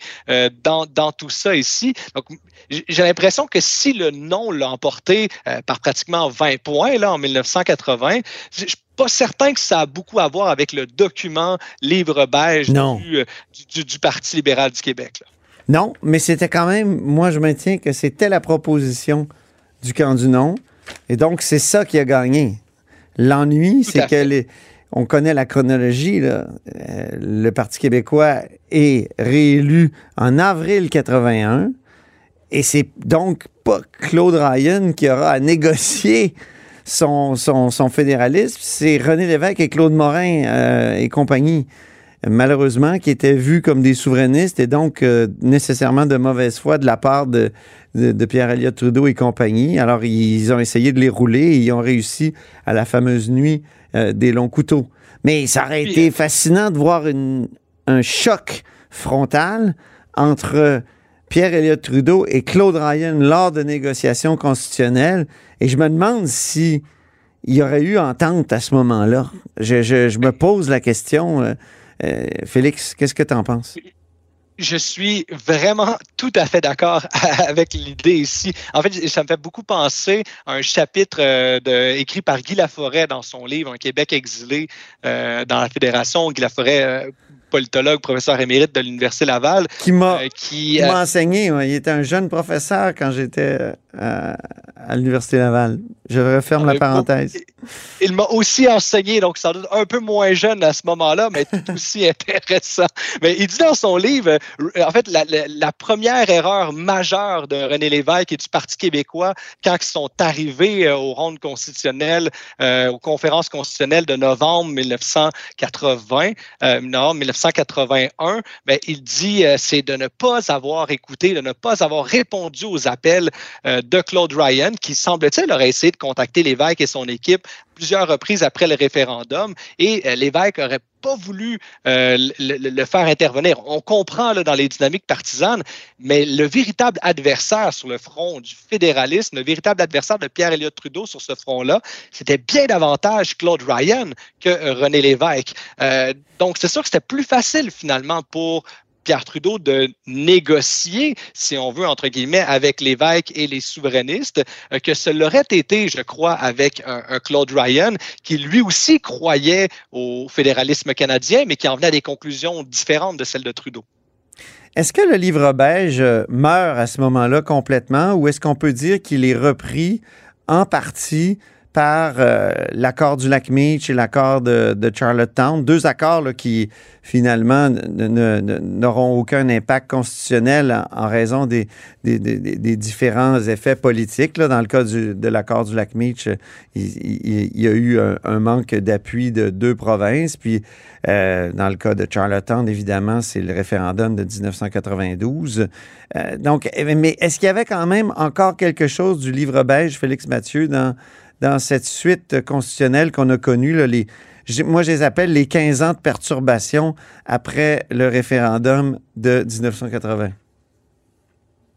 dans, dans tout ça ici. Donc, j'ai l'impression que si le non l'a emporté par pratiquement 20 points là, en 1980, je Je suis pas certain que ça a beaucoup à voir avec le document livre beige euh, du, Parti libéral du Québec. Non, mais c'était quand même, moi je maintiens que c'était la proposition du camp du non. Et donc, c'est ça qui a gagné. L'ennui, c'est que on connaît la chronologie. Euh, le Parti québécois est réélu en avril 81. Et c'est donc pas Claude Ryan qui aura à négocier son, son, fédéralisme, c'est René Lévesque et Claude Morin euh, et compagnie, malheureusement, qui étaient vus comme des souverainistes et donc euh, nécessairement de mauvaise foi de la part de, de, Pierre Elliott Trudeau et compagnie. Alors, ils ont essayé de les rouler et ils ont réussi à la fameuse nuit euh, des longs couteaux. Mais ça aurait été fascinant de voir un choc frontal entre Pierre Elliott Trudeau et Claude Ryan lors de négociations constitutionnelles. Et je me demande si il y aurait eu entente à ce moment-là. Je, me pose la question. Euh, euh, Félix, qu'est-ce que tu en penses? je suis vraiment tout à fait d'accord avec l'idée ici. En fait, ça me fait beaucoup penser à un chapitre euh, écrit par Guy Laforêt dans son livre Un Québec exilé dans la Fédération. Guy Laforêt politologue, professeur émérite de l'Université Laval. Qui m'a euh, enseigné. Il était un jeune professeur quand j'étais euh, à l'Université Laval. Je referme la parenthèse. Il m'a aussi enseigné, donc sans doute un peu moins jeune à ce moment-là, mais tout aussi intéressant. Mais il dit dans son livre, euh, en fait, la, première erreur majeure de René Lévesque et du Parti québécois quand ils sont arrivés aux rondes constitutionnelles, aux conférences constitutionnelles de novembre 1980, non, 1981, ben, il dit euh, c'est de ne pas avoir écouté, de ne pas avoir répondu aux appels euh, de Claude Ryan, qui semble-t-il aurait essayé de contacter l'évêque et son équipe plusieurs reprises après le référendum et euh, l'évêque aurait pas voulu le, faire intervenir. On comprend là, dans les dynamiques partisanes, mais le véritable adversaire sur le front du fédéralisme, le véritable adversaire de Pierre Elliott Trudeau sur ce front-là, c'était bien davantage Claude Ryan que René Lévesque. donc, c'est sûr que c'était plus facile finalement pour Pierre Trudeau de négocier, si on veut, entre guillemets, avec l'évêque et les souverainistes, euh, que ce l'aurait été, je crois, avec un, Claude Ryan, qui lui aussi croyait au fédéralisme canadien, mais qui en venait à des conclusions différentes de celles de Trudeau. Est-ce que le livre beige euh, meurt à ce moment-là complètement ou est-ce qu'on peut dire qu'il est repris en partie par euh, l'accord du lac Meach et l'accord de, Charlottetown, deux accords qui finalement n'auront aucun impact constitutionnel en, raison des, des, différents effets politiques. Dans le cas de l'accord du lac Meach, il, y a eu un, manque d'appui de deux provinces. Puis euh, dans le cas de Charlottetown, évidemment, c'est le référendum de 1992. Euh, donc, mais est-ce qu'il y avait quand même encore quelque chose du livre beige, Félix Mathieu, dans dans cette suite constitutionnelle qu'on a connue. moi, je les appelle les 15 ans de perturbation après le référendum de 1980.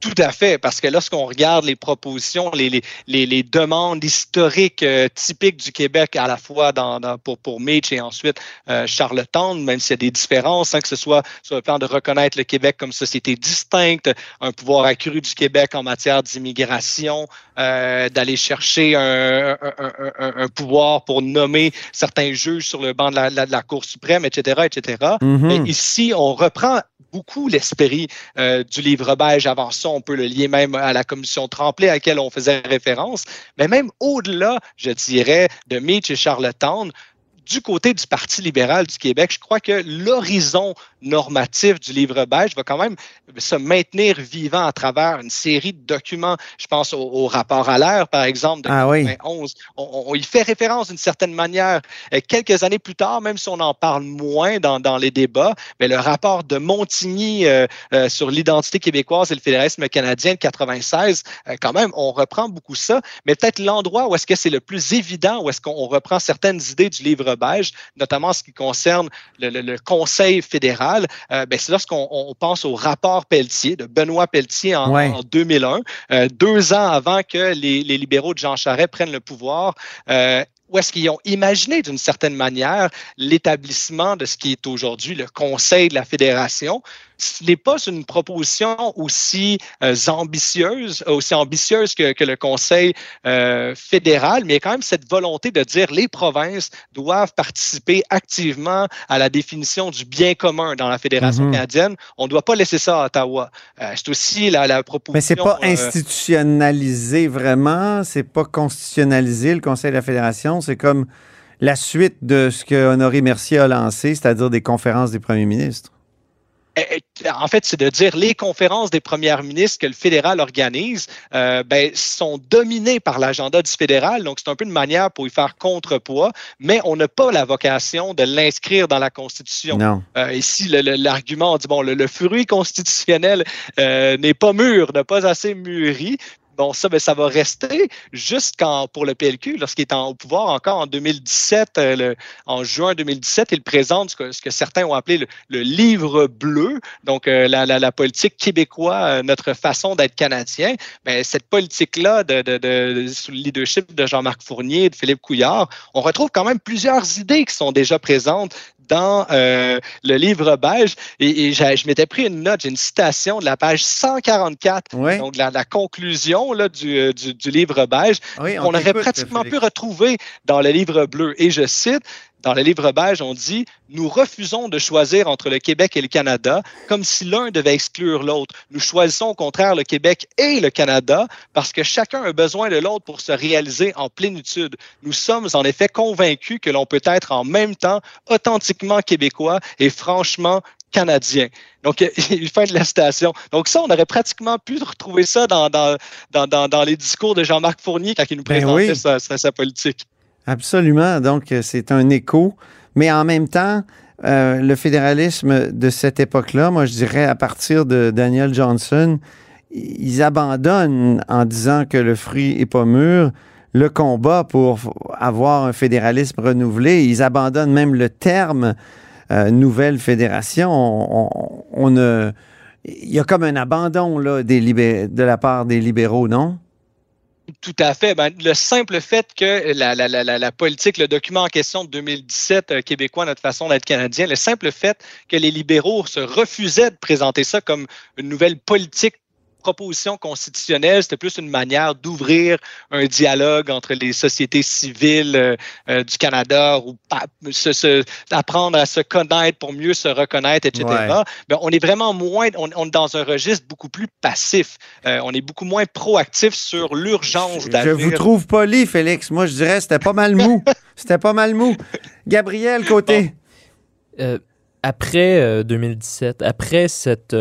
Tout à fait, parce que lorsqu'on regarde les propositions, les, les, les, demandes historiques euh, typiques du Québec, à la fois dans, pour, pour Mitch et ensuite euh, Charlottetown, même s'il y a des différences, hein, que ce soit sur le plan de reconnaître le Québec comme société distincte, un pouvoir accru du Québec en matière d'immigration, euh, d'aller chercher un, un, un, pouvoir pour nommer certains juges sur le banc de la, la, Cour suprême, etc., etc. Mm-hmm. ici, on reprend beaucoup l'esprit euh, du livre beige. Avant ça, on peut le lier même à la commission Tremblay à laquelle on faisait référence. Mais même au-delà, je dirais, de Mitch et Charlottetown, du côté du Parti libéral du Québec, je crois que l'horizon normatif du livre beige va quand même se maintenir vivant à travers une série de documents. Je pense au, rapport à l'air, par exemple, de ah 2011. On, y fait référence d'une certaine manière. Euh, quelques années plus tard, même si on en parle moins dans, dans les débats, mais le rapport de Montigny euh, euh, sur l'identité québécoise et le fédéralisme canadien de 96, quand même, on reprend beaucoup ça. Mais peut-être l'endroit où est-ce que c'est le plus évident, où est-ce qu'on reprend certaines idées du livre notamment en ce qui concerne le, Conseil fédéral, ben c'est lorsqu'on pense au rapport Pelletier, de Benoît Pelletier en, 2001, deux ans avant que les, les, libéraux de Jean Charest prennent le pouvoir. Euh, où est-ce qu'ils ont imaginé d'une certaine manière l'établissement de ce qui est aujourd'hui le Conseil de la Fédération? Ce n'est pas une proposition aussi euh, ambitieuse, aussi ambitieuse que, le Conseil euh, fédéral, mais il y a quand même cette volonté de dire les provinces doivent participer activement à la définition du bien commun dans la Fédération mhm. canadienne. On ne doit pas laisser ça à Ottawa. Euh, c'est aussi la, la, proposition. Mais c'est pas institutionnalisé vraiment, c'est pas constitutionnalisé le Conseil de la Fédération c'est comme la suite de ce que Honoré Mercier a lancé, c'est-à-dire des conférences des premiers ministres. Eh, eh, en fait, c'est de dire les conférences des premières ministres que le fédéral organise euh, ben, sont dominées par l'agenda du fédéral. Donc, c'est un peu une manière pour y faire contrepoids, mais on n'a pas la vocation de l'inscrire dans la Constitution. Euh, ici, l'argument, on dit, bon, le, fruit constitutionnel euh, n'est pas mûr, n'a pas assez mûri, Bon, ça, ben, ça va rester jusqu'en pour le PLQ, lorsqu'il est en, au pouvoir encore en 2017, euh, en juin 2017, il présente ce que, ce que certains ont appelé le, livre bleu, donc euh, la, politique québécoise, euh, notre façon d'être canadien. Ben, cette politique-là, sous le leadership de Jean-Marc Fournier de Philippe Couillard, on retrouve quand même plusieurs idées qui sont déjà présentes dans euh, le livre beige. Et, je m'étais pris une note, j'ai une citation de la page 144, donc la, la conclusion là, du, euh, du, du, livre beige, on, aurait pratiquement pu retrouver dans le livre bleu. Et je cite, dans le livre beige, on dit Nous refusons de choisir entre le Québec et le Canada comme si l'un devait exclure l'autre. Nous choisissons au contraire le Québec et le Canada parce que chacun a besoin de l'autre pour se réaliser en plénitude. Nous sommes en effet convaincus que l'on peut être en même temps authentiquement québécois et franchement canadien. Donc, il fait de la citation. Donc, ça, on aurait pratiquement pu retrouver ça dans, dans, dans, dans les discours de Jean-Marc Fournier quand il nous ben présentait sa, sa, politique. Absolument. Donc, euh, c'est un écho. Mais en même temps, euh, le fédéralisme de cette époque-là, moi, je dirais à partir de Daniel Johnson, ils abandonnent en disant que le fruit n'est pas mûr le combat pour avoir un fédéralisme renouvelé. Ils abandonnent même le terme euh, nouvelle fédération. On, il y a comme un abandon là, des de la part des libéraux, non? Tout à fait. Ben, le simple fait que la, la, la, la, politique, le document en question de 2017 euh, québécois, notre façon d'être canadien, le simple fait que les libéraux se refusaient de présenter ça comme une nouvelle politique proposition constitutionnelle, c'était plus une manière d'ouvrir un dialogue entre les sociétés civiles euh, euh, du Canada ou se, apprendre à se connaître pour mieux se reconnaître, etc. Ben, on est vraiment moins, on, est dans un registre beaucoup plus passif. Euh, on est beaucoup moins proactif sur l'urgence d'avenir. Je vous trouve poli, Félix. Moi, je dirais c'était pas mal mou. c'était pas mal mou. Gabriel, côté. après 2017, après cette,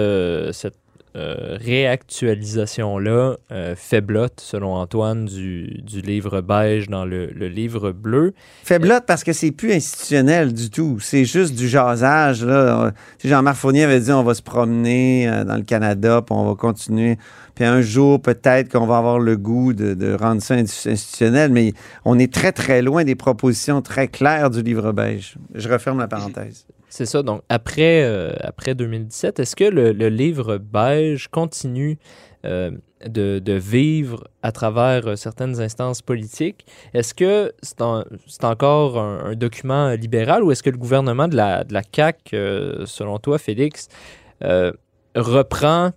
cette euh, réactualisation-là euh, faiblote, selon Antoine, du, du, livre beige dans le, livre bleu. Faiblote parce que c'est plus institutionnel du tout. C'est juste du jasage. Là. Jean-Marc Fournier avait dit on va se promener euh, dans le Canada, puis on va continuer. Puis un jour, peut-être qu'on va avoir le goût de, rendre ça institutionnel, mais on est très, très loin des propositions très claires du livre beige. Je referme la parenthèse. C'est ça. Donc, après, euh, après 2017, est-ce que le, livre beige continue euh, de, vivre à travers euh, certaines instances politiques? Est-ce que c'est encore un, document libéral ou est-ce que le gouvernement de la, de CAQ, selon toi, Félix, reprend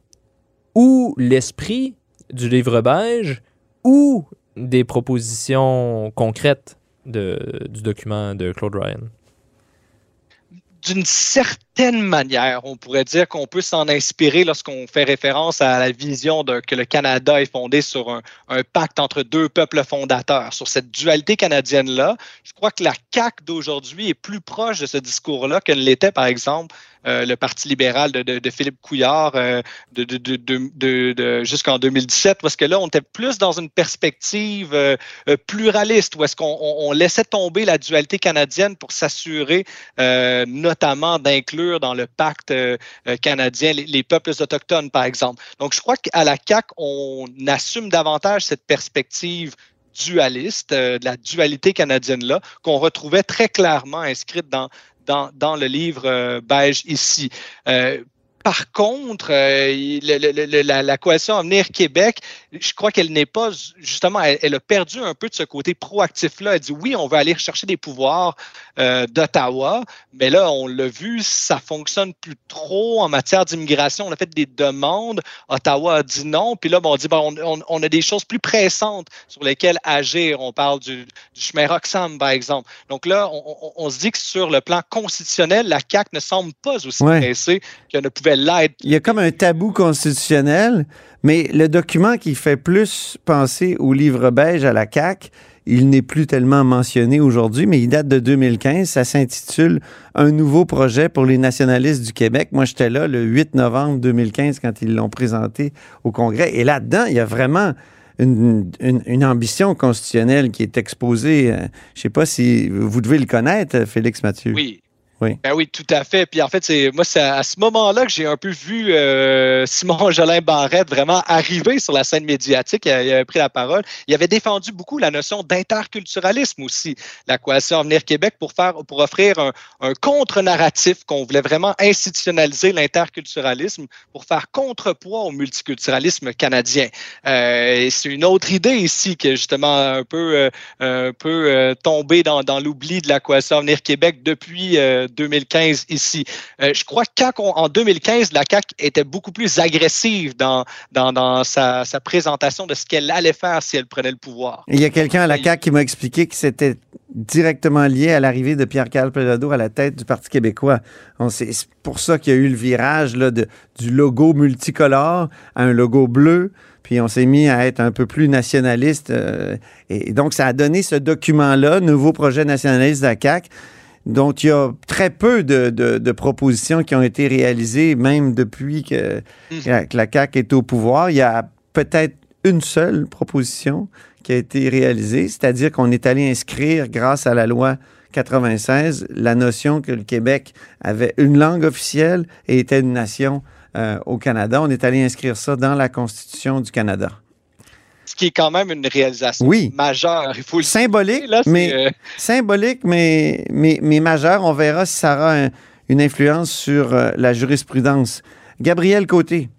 ou l'esprit du livre beige ou des propositions concrètes du document de Claude Ryan? D'une certaine certaine manière, on pourrait dire qu'on peut s'en inspirer lorsqu'on fait référence à la vision que le Canada est fondé sur un, pacte entre deux peuples fondateurs, sur cette dualité canadienne-là. Je crois que la CAQ d'aujourd'hui est plus proche de ce discours-là qu'elle l'était, par exemple, euh, le Parti libéral de, Philippe Couillard euh, de, jusqu'en 2017, parce que là, on était plus dans une perspective euh, pluraliste, où est-ce qu'on laissait tomber la dualité canadienne pour s'assurer notamment d'inclure dans le pacte canadien les, les, peuples autochtones, par exemple. Donc, je crois qu'à la CAQ, on assume davantage cette perspective dualiste, de la dualité canadienne-là, qu'on retrouvait très clairement inscrite dans, dans, dans le livre euh, beige ici. Par contre, euh, la, la, coalition Avenir Québec, je crois qu'elle n'est pas, justement, elle, a perdu un peu de ce côté proactif-là. Elle dit oui, on veut aller chercher des pouvoirs euh, d'Ottawa, mais là, on l'a vu, ça fonctionne plus trop en matière d'immigration. On a fait des demandes, Ottawa a dit non, puis là, bon, on dit bon, on, on, a des choses plus pressantes sur lesquelles agir. On parle du, du chemin Roxham, par exemple. Donc là, on, on, se dit que sur le plan constitutionnel, la CAQ ne semble pas aussi pressée qu'elle ne pouvait il y a comme un tabou constitutionnel, mais le document qui fait plus penser au livre beige à la CAQ, il n'est plus tellement mentionné aujourd'hui, mais il date de 2015. Ça s'intitule Un nouveau projet pour les nationalistes du Québec. Moi, j'étais là le 8 novembre 2015 quand ils l'ont présenté au Congrès. Et là-dedans, il y a vraiment une, ambition constitutionnelle qui est exposée. Euh, je ne sais pas si vous devez le connaître, Félix Mathieu. Oui, oui. Ben oui, tout à fait. Puis en fait, c'est moi, c'est à ce moment-là que j'ai un peu vu euh, Simon Jolin Barrette vraiment arriver sur la scène médiatique. Il, avait pris la parole. Il avait défendu beaucoup la notion d'interculturalisme aussi, la coalition Avenir Québec, pour faire, pour offrir un, un contre-narratif qu'on voulait vraiment institutionnaliser l'interculturalisme pour faire contrepoids au multiculturalisme canadien. Euh, c'est une autre idée ici qui est justement un peu, euh, un peu euh, tombée dans, dans l'oubli de la coalition Avenir Québec depuis 2015 ici. Euh, je crois qu'en 2015, la CAQ était beaucoup plus agressive dans, dans, sa, présentation de ce qu'elle allait faire si elle prenait le pouvoir. il y a quelqu'un à la CAQ qui m'a expliqué que c'était directement lié à l'arrivée de Pierre-Carl Pelado à la tête du Parti québécois. C'est pour ça qu'il y a eu le virage là, de, du logo multicolore à un logo bleu puis on s'est mis à être un peu plus nationaliste. Euh, et donc, ça a donné ce document-là, Nouveau projet nationaliste de la CAQ, dont il y a très peu de, propositions qui ont été réalisées, même depuis que, mm. la CAQ est au pouvoir. Il y a peut-être une seule proposition qui a été réalisée, c'est-à-dire qu'on est allé inscrire, grâce à la loi 96, la notion que le Québec avait une langue officielle et était une nation euh, au Canada. On est allé inscrire ça dans la Constitution du Canada ce qui est quand même une réalisation majeure. Il faut symbolique, mais euh, symbolique, mais, mais, mais majeure. On verra si ça aura une influence sur euh, la jurisprudence. Gabriel Côté.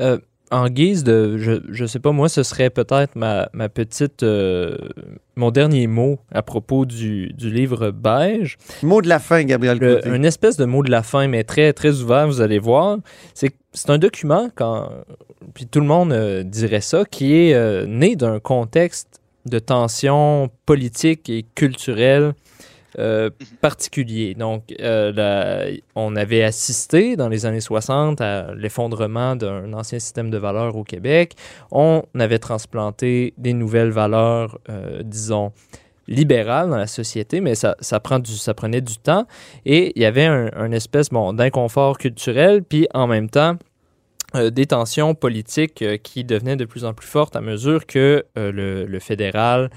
Euh, en guise de, je ne sais pas, moi, ce serait peut-être ma, ma, petite, euh, mon dernier mot à propos du, du, livre beige. Mot de la fin, Gabriel Côté. Une espèce de mot de la fin, mais très, très ouvert, vous allez voir. C'est c'est un document, quand, puis tout le monde euh, dirait ça, qui est euh, né d'un contexte de tension politique et culturelle euh, particulier. Donc, euh, on avait assisté dans les années 60 à l'effondrement d'un ancien système de valeurs au Québec. On avait transplanté des nouvelles valeurs, euh, disons, libérales dans la société, mais ça, ça, prend du, ça prenait du temps. Et il y avait un, un espèce bon, d'inconfort culturel, puis en même temps, des tensions politiques euh, qui devenaient de plus en plus fortes à mesure que euh, le, fédéral,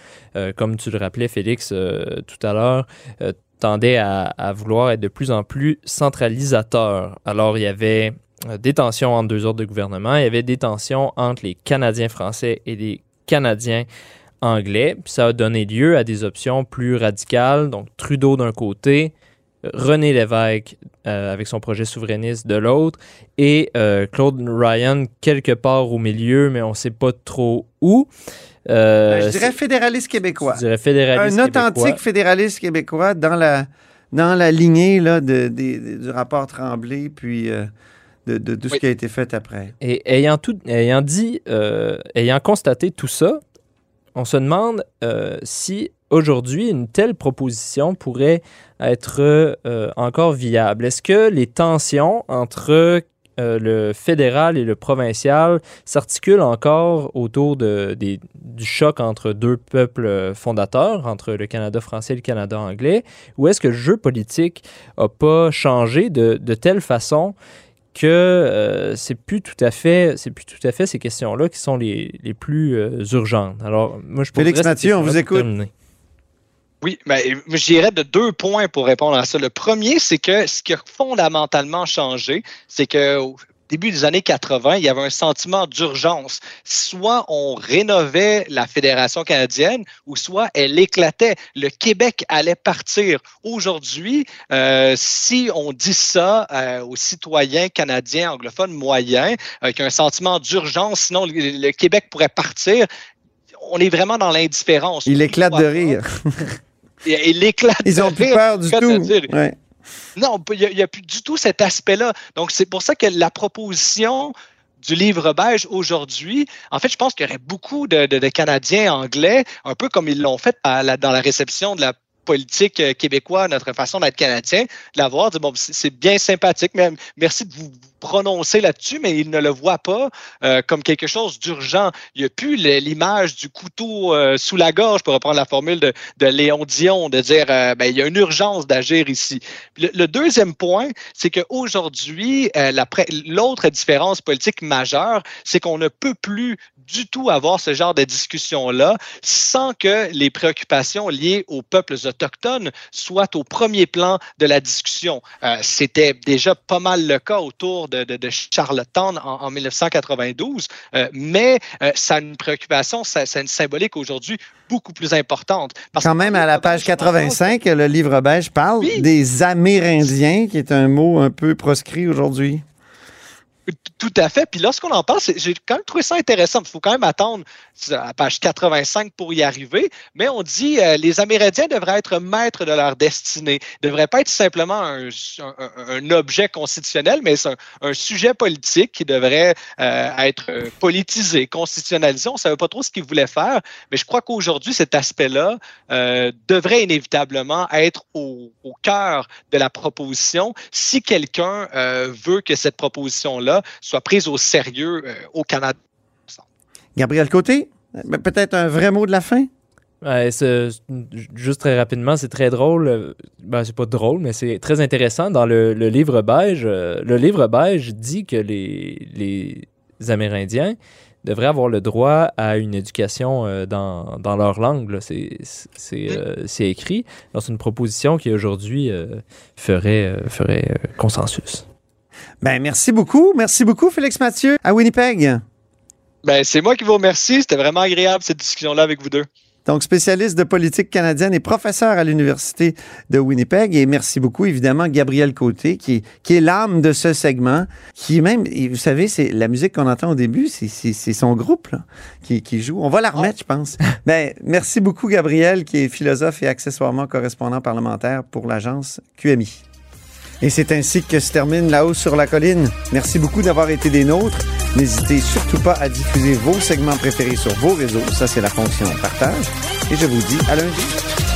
comme tu le rappelais Félix tout à l'heure, tendait à, vouloir être de plus en plus centralisateur. Alors il y avait des tensions entre deux ordres de gouvernement, il y avait des tensions entre les Canadiens français et les Canadiens anglais, puis ça a donné lieu à des options plus radicales, donc Trudeau d'un côté, René Lévesque euh, avec son projet souverainiste de l'autre et euh, Claude Ryan quelque part au milieu, mais on ne sait pas trop où. Euh, ben, je dirais fédéraliste québécois. Je dirais fédéraliste Un authentique fédéraliste québécois dans la, dans la lignée là, de, du rapport Tremblay, puis de, de, tout ce qui a été fait après. Et ayant, tout, ayant dit, ayant constaté tout ça, on se demande si aujourd'hui, une telle proposition pourrait être euh, encore viable? Est-ce que les tensions entre euh, le fédéral et le provincial s'articulent encore autour de, du choc entre deux peuples fondateurs, entre le Canada français et le Canada anglais, ou est-ce que le jeu politique n'a pas changé de, de telle façon que euh, c'est plus tout à fait c'est plus tout à fait ces questions-là qui sont les, les plus euh, urgentes? Alors moi je Félix Mathieu, on vous écoute. Oui, mais je dirais de deux points pour répondre à ça. Le premier, c'est que ce qui a fondamentalement changé, c'est que début des années 80, il y avait un sentiment d'urgence. Soit on rénovait la Fédération canadienne ou soit elle éclatait. Le Québec allait partir. Aujourd'hui, euh, si on dit ça euh, aux citoyens canadiens anglophones moyens, avec un sentiment d'urgence, sinon le, Québec pourrait partir, on est vraiment dans l'indifférence. Il éclate de rire. Il, éclate Ils ont plus peur du tout. Non, il n'y a, plus du tout cet aspect-là. Donc, c'est pour ça que la proposition du livre beige aujourd'hui, en fait, je pense qu'il y aurait beaucoup de, Canadiens anglais, un peu comme ils l'ont fait dans la réception de la politique euh, québécoise, notre façon d'être canadien, de l'avoir, c'est bien sympathique, mais merci de vous prononcer là-dessus, mais il ne le voit pas euh, comme quelque chose d'urgent. Il n'y a plus l'image du couteau euh, sous la gorge, pour reprendre la formule de, Léon Dion, de dire ben, il y a une urgence d'agir ici. Le, deuxième point, c'est qu'aujourd'hui, l'autre différence politique majeure, c'est qu'on ne peut plus du tout avoir ce genre de discussion-là sans que les préoccupations liées aux peuples autochtones soient au premier plan de la discussion. C'était déjà pas mal le cas autour de, de, Charlottetown en, 1992, euh, mais euh, ça a une préoccupation, ça, a une symbolique aujourd'hui beaucoup plus importante. Parce Quand même, à la page 85, le livre beige parle des Amérindiens, qui est un mot un peu proscrit aujourd'hui. Tout à fait. Puis lorsqu'on en parle, j'ai quand même trouvé ça intéressant. Il faut quand même attendre à page 85 pour y arriver. Mais on dit euh, les Amérindiens devraient être maîtres de leur destinée. Ils ne devraient pas être simplement un, objet constitutionnel, mais c'est un, sujet politique qui devrait euh, être politisé, constitutionnalisé. On ne savait pas trop ce qu'ils voulaient faire. Mais je crois qu'aujourd'hui, cet aspect-là euh, devrait inévitablement être au, cœur de la proposition si quelqu'un veut que cette proposition-là soit prise au sérieux euh, au Canada. Gabriel Côté, peut-être un vrai mot de la fin? juste très rapidement, c'est très drôle. Euh, ben, c'est pas drôle, mais c'est très intéressant. Dans le, livre beige, euh, le livre beige dit que les, les, Amérindiens devraient avoir le droit à une éducation dans, dans, leur langue. C'est écrit. C'est une proposition qui aujourd'hui ferait, ferait consensus. Ben, merci beaucoup. Merci beaucoup, Félix Mathieu, à Winnipeg. Ben, c'est moi qui vous remercie. C'était vraiment agréable, cette discussion-là avec vous deux. Donc, spécialiste de politique canadienne et professeur à l'Université de Winnipeg. Et merci beaucoup, évidemment, Gabriel Côté, qui est, qui est l'âme de ce segment, qui même, vous savez, c'est la musique qu'on entend au début, c'est son groupe là, qui, qui, joue. On va la remettre, je pense. ben, merci beaucoup, Gabriel, qui est philosophe et accessoirement correspondant parlementaire pour l'agence QMI. Et c'est ainsi que se termine La hausse sur la colline. Merci beaucoup d'avoir été des nôtres. N'hésitez surtout pas à diffuser vos segments préférés sur vos réseaux. Ça, c'est la fonction partage. Et je vous dis à lundi.